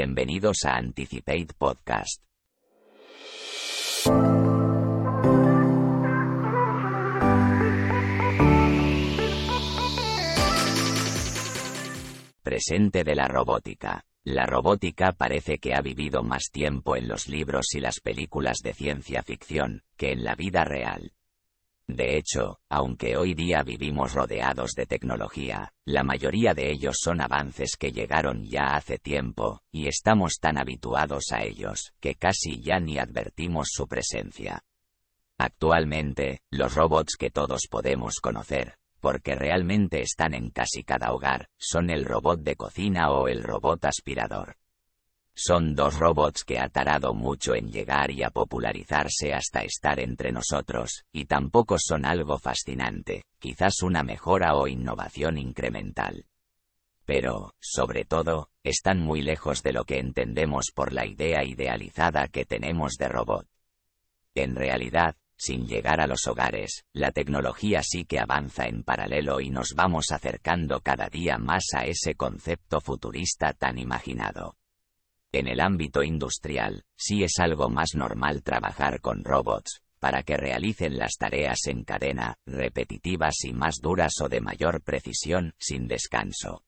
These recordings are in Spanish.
Bienvenidos a Anticipate Podcast. Presente de la robótica. La robótica parece que ha vivido más tiempo en los libros y las películas de ciencia ficción que en la vida real. De hecho, aunque hoy día vivimos rodeados de tecnología, la mayoría de ellos son avances que llegaron ya hace tiempo, y estamos tan habituados a ellos, que casi ya ni advertimos su presencia. Actualmente, los robots que todos podemos conocer, porque realmente están en casi cada hogar, son el robot de cocina o el robot aspirador. Son dos robots que ha tardado mucho en llegar y a popularizarse hasta estar entre nosotros, y tampoco son algo fascinante, quizás una mejora o innovación incremental. Pero, sobre todo, están muy lejos de lo que entendemos por la idea idealizada que tenemos de robot. En realidad, sin llegar a los hogares, la tecnología sí que avanza en paralelo y nos vamos acercando cada día más a ese concepto futurista tan imaginado. En el ámbito industrial, sí es algo más normal trabajar con robots, para que realicen las tareas en cadena, repetitivas y más duras o de mayor precisión, sin descanso.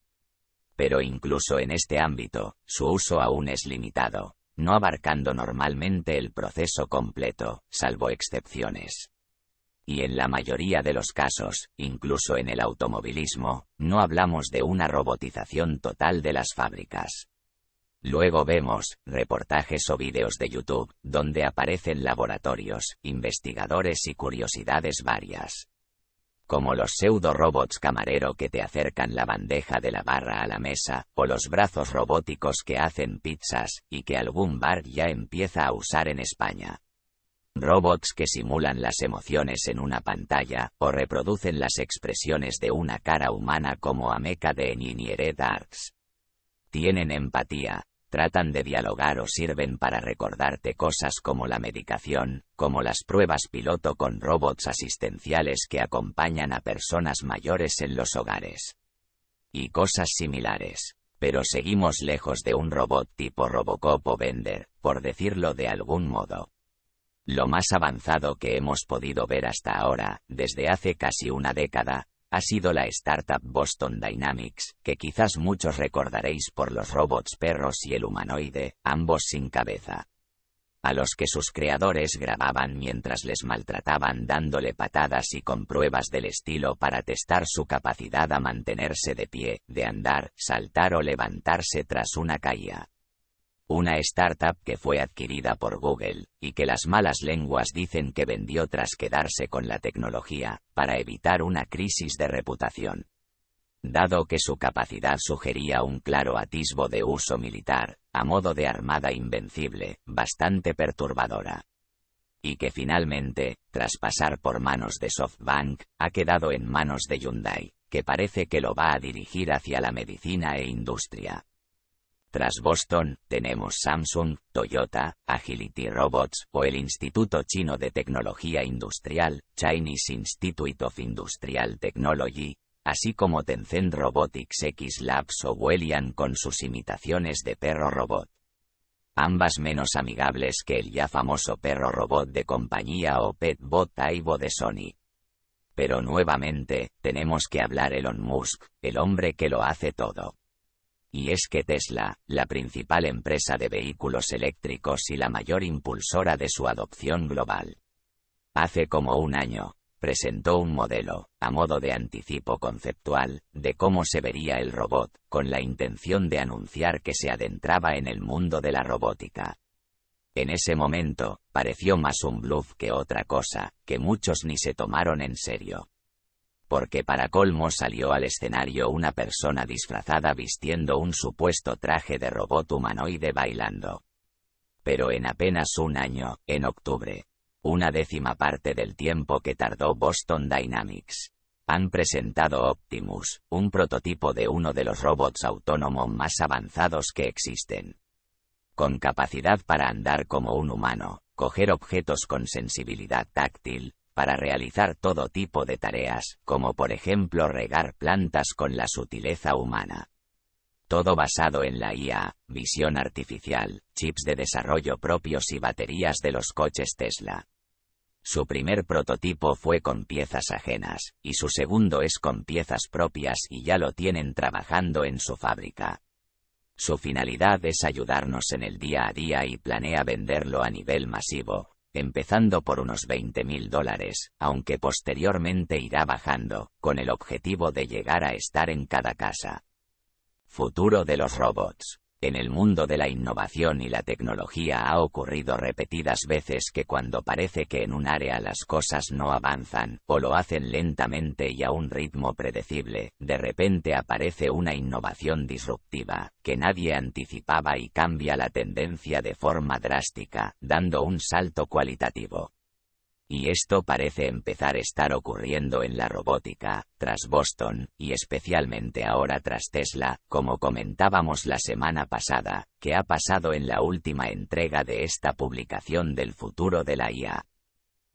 Pero incluso en este ámbito, su uso aún es limitado, no abarcando normalmente el proceso completo, salvo excepciones. Y en la mayoría de los casos, incluso en el automovilismo, no hablamos de una robotización total de las fábricas. Luego vemos reportajes o vídeos de YouTube, donde aparecen laboratorios, investigadores y curiosidades varias. Como los pseudo robots camarero que te acercan la bandeja de la barra a la mesa, o los brazos robóticos que hacen pizzas, y que algún bar ya empieza a usar en España. Robots que simulan las emociones en una pantalla, o reproducen las expresiones de una cara humana como Ameca de Engineered Arts. Tienen empatía, tratan de dialogar o sirven para recordarte cosas como la medicación, como las pruebas piloto con robots asistenciales que acompañan a personas mayores en los hogares. Y cosas similares. Pero seguimos lejos de un robot tipo Robocop o Bender, por decirlo de algún modo. Lo más avanzado que hemos podido ver hasta ahora, desde hace casi una década, ha sido la startup Boston Dynamics, que quizás muchos recordaréis por los robots perros y el humanoide, ambos sin cabeza. A los que sus creadores grababan mientras les maltrataban dándole patadas y con pruebas del estilo para testar su capacidad a mantenerse de pie, de andar, saltar o levantarse tras una caída una startup que fue adquirida por Google, y que las malas lenguas dicen que vendió tras quedarse con la tecnología, para evitar una crisis de reputación. Dado que su capacidad sugería un claro atisbo de uso militar, a modo de armada invencible, bastante perturbadora. Y que finalmente, tras pasar por manos de SoftBank, ha quedado en manos de Hyundai, que parece que lo va a dirigir hacia la medicina e industria. Tras Boston, tenemos Samsung, Toyota, Agility Robots o el Instituto Chino de Tecnología Industrial, Chinese Institute of Industrial Technology, así como Tencent Robotics X Labs o Wellian con sus imitaciones de perro robot. Ambas menos amigables que el ya famoso perro robot de compañía o Petbot Aibo de Sony. Pero nuevamente, tenemos que hablar Elon Musk, el hombre que lo hace todo. Y es que Tesla, la principal empresa de vehículos eléctricos y la mayor impulsora de su adopción global, hace como un año, presentó un modelo, a modo de anticipo conceptual, de cómo se vería el robot, con la intención de anunciar que se adentraba en el mundo de la robótica. En ese momento, pareció más un bluff que otra cosa, que muchos ni se tomaron en serio porque para colmo salió al escenario una persona disfrazada vistiendo un supuesto traje de robot humanoide bailando. Pero en apenas un año, en octubre, una décima parte del tiempo que tardó Boston Dynamics, han presentado Optimus, un prototipo de uno de los robots autónomos más avanzados que existen. Con capacidad para andar como un humano, coger objetos con sensibilidad táctil, para realizar todo tipo de tareas, como por ejemplo regar plantas con la sutileza humana. Todo basado en la IA, visión artificial, chips de desarrollo propios y baterías de los coches Tesla. Su primer prototipo fue con piezas ajenas, y su segundo es con piezas propias y ya lo tienen trabajando en su fábrica. Su finalidad es ayudarnos en el día a día y planea venderlo a nivel masivo, empezando por unos 20 mil dólares, aunque posteriormente irá bajando, con el objetivo de llegar a estar en cada casa. Futuro de los robots. En el mundo de la innovación y la tecnología ha ocurrido repetidas veces que cuando parece que en un área las cosas no avanzan, o lo hacen lentamente y a un ritmo predecible, de repente aparece una innovación disruptiva, que nadie anticipaba y cambia la tendencia de forma drástica, dando un salto cualitativo. Y esto parece empezar a estar ocurriendo en la robótica, tras Boston, y especialmente ahora tras Tesla, como comentábamos la semana pasada, que ha pasado en la última entrega de esta publicación del futuro de la IA.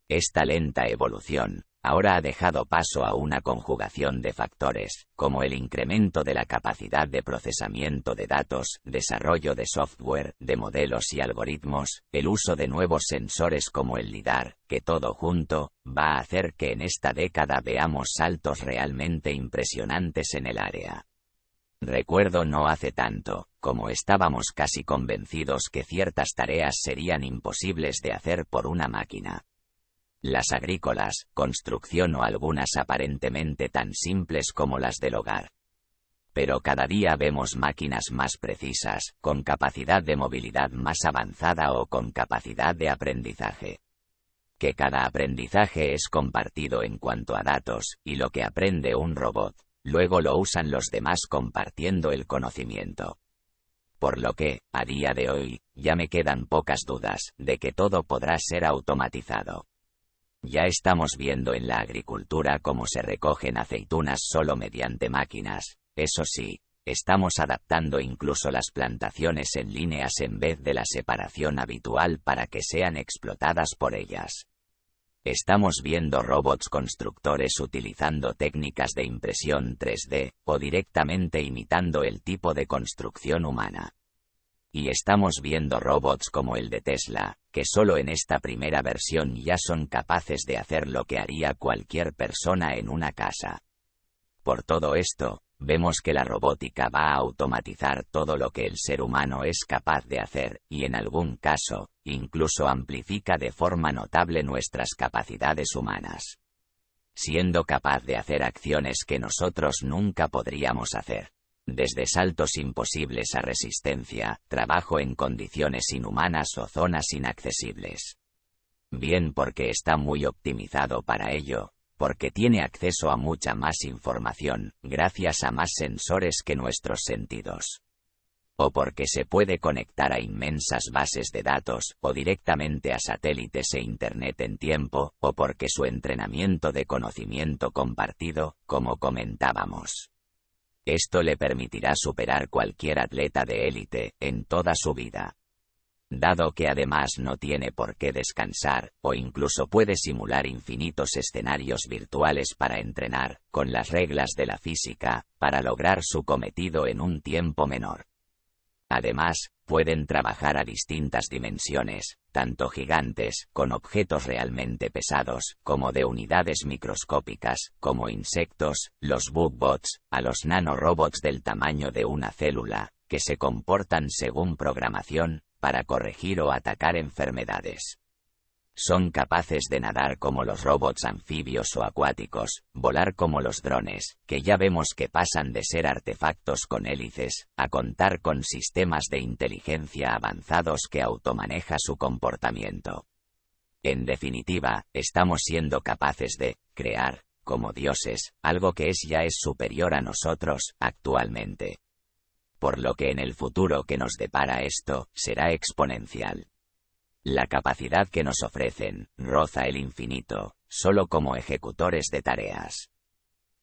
Esta lenta evolución, ahora ha dejado paso a una conjugación de factores, como el incremento de la capacidad de procesamiento de datos, desarrollo de software, de modelos y algoritmos, el uso de nuevos sensores como el LIDAR, que todo junto, va a hacer que en esta década veamos saltos realmente impresionantes en el área. Recuerdo no hace tanto, como estábamos casi convencidos que ciertas tareas serían imposibles de hacer por una máquina, las agrícolas, construcción o algunas aparentemente tan simples como las del hogar. Pero cada día vemos máquinas más precisas, con capacidad de movilidad más avanzada o con capacidad de aprendizaje. Que cada aprendizaje es compartido en cuanto a datos, y lo que aprende un robot, luego lo usan los demás compartiendo el conocimiento. Por lo que, a día de hoy, ya me quedan pocas dudas de que todo podrá ser automatizado. Ya estamos viendo en la agricultura cómo se recogen aceitunas solo mediante máquinas. Eso sí, estamos adaptando incluso las plantaciones en líneas en vez de la separación habitual para que sean explotadas por ellas. Estamos viendo robots constructores utilizando técnicas de impresión 3D, o directamente imitando el tipo de construcción humana. Y estamos viendo robots como el de Tesla, que solo en esta primera versión ya son capaces de hacer lo que haría cualquier persona en una casa. Por todo esto, vemos que la robótica va a automatizar todo lo que el ser humano es capaz de hacer, y en algún caso, incluso amplifica de forma notable nuestras capacidades humanas. Siendo capaz de hacer acciones que nosotros nunca podríamos hacer desde saltos imposibles a resistencia, trabajo en condiciones inhumanas o zonas inaccesibles. Bien porque está muy optimizado para ello, porque tiene acceso a mucha más información, gracias a más sensores que nuestros sentidos. O porque se puede conectar a inmensas bases de datos, o directamente a satélites e Internet en tiempo, o porque su entrenamiento de conocimiento compartido, como comentábamos. Esto le permitirá superar cualquier atleta de élite en toda su vida. Dado que además no tiene por qué descansar, o incluso puede simular infinitos escenarios virtuales para entrenar, con las reglas de la física, para lograr su cometido en un tiempo menor. Además, pueden trabajar a distintas dimensiones, tanto gigantes, con objetos realmente pesados, como de unidades microscópicas, como insectos, los bugbots, a los nanorobots del tamaño de una célula, que se comportan según programación, para corregir o atacar enfermedades. Son capaces de nadar como los robots anfibios o acuáticos, volar como los drones, que ya vemos que pasan de ser artefactos con hélices, a contar con sistemas de inteligencia avanzados que automaneja su comportamiento. En definitiva, estamos siendo capaces de crear, como dioses, algo que es ya es superior a nosotros, actualmente. Por lo que en el futuro que nos depara esto, será exponencial. La capacidad que nos ofrecen roza el infinito, solo como ejecutores de tareas.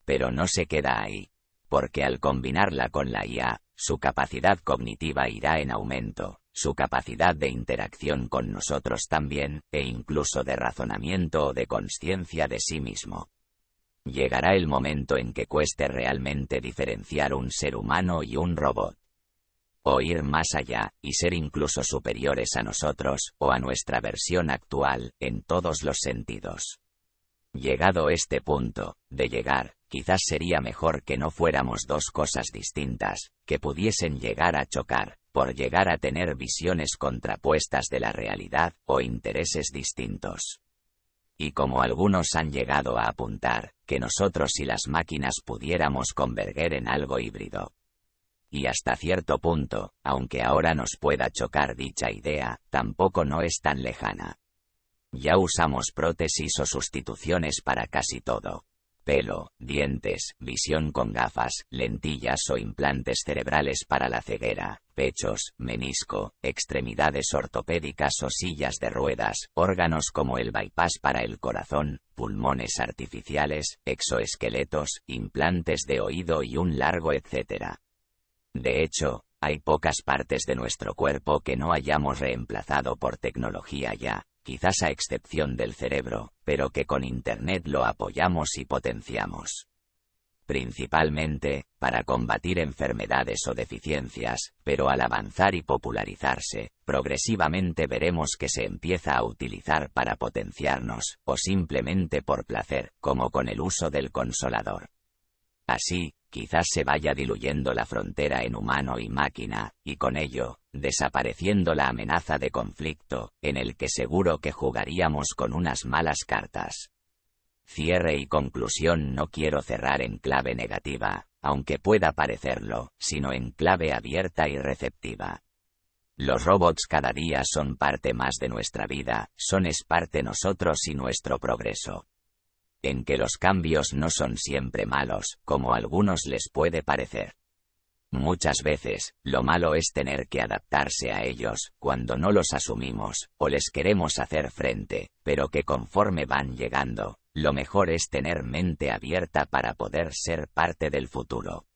Pero no se queda ahí, porque al combinarla con la IA, su capacidad cognitiva irá en aumento, su capacidad de interacción con nosotros también, e incluso de razonamiento o de conciencia de sí mismo. Llegará el momento en que cueste realmente diferenciar un ser humano y un robot. O ir más allá, y ser incluso superiores a nosotros, o a nuestra versión actual, en todos los sentidos. Llegado este punto, de llegar, quizás sería mejor que no fuéramos dos cosas distintas, que pudiesen llegar a chocar, por llegar a tener visiones contrapuestas de la realidad, o intereses distintos. Y como algunos han llegado a apuntar, que nosotros y las máquinas pudiéramos converger en algo híbrido, y hasta cierto punto, aunque ahora nos pueda chocar dicha idea, tampoco no es tan lejana. Ya usamos prótesis o sustituciones para casi todo. Pelo, dientes, visión con gafas, lentillas o implantes cerebrales para la ceguera, pechos, menisco, extremidades ortopédicas o sillas de ruedas, órganos como el bypass para el corazón, pulmones artificiales, exoesqueletos, implantes de oído y un largo etcétera. De hecho, hay pocas partes de nuestro cuerpo que no hayamos reemplazado por tecnología ya, quizás a excepción del cerebro, pero que con Internet lo apoyamos y potenciamos. Principalmente, para combatir enfermedades o deficiencias, pero al avanzar y popularizarse, progresivamente veremos que se empieza a utilizar para potenciarnos, o simplemente por placer, como con el uso del consolador. Así, quizás se vaya diluyendo la frontera en humano y máquina, y con ello, desapareciendo la amenaza de conflicto, en el que seguro que jugaríamos con unas malas cartas. Cierre y conclusión no quiero cerrar en clave negativa, aunque pueda parecerlo, sino en clave abierta y receptiva. Los robots cada día son parte más de nuestra vida, son es parte nosotros y nuestro progreso en que los cambios no son siempre malos, como a algunos les puede parecer. Muchas veces, lo malo es tener que adaptarse a ellos, cuando no los asumimos, o les queremos hacer frente, pero que conforme van llegando, lo mejor es tener mente abierta para poder ser parte del futuro.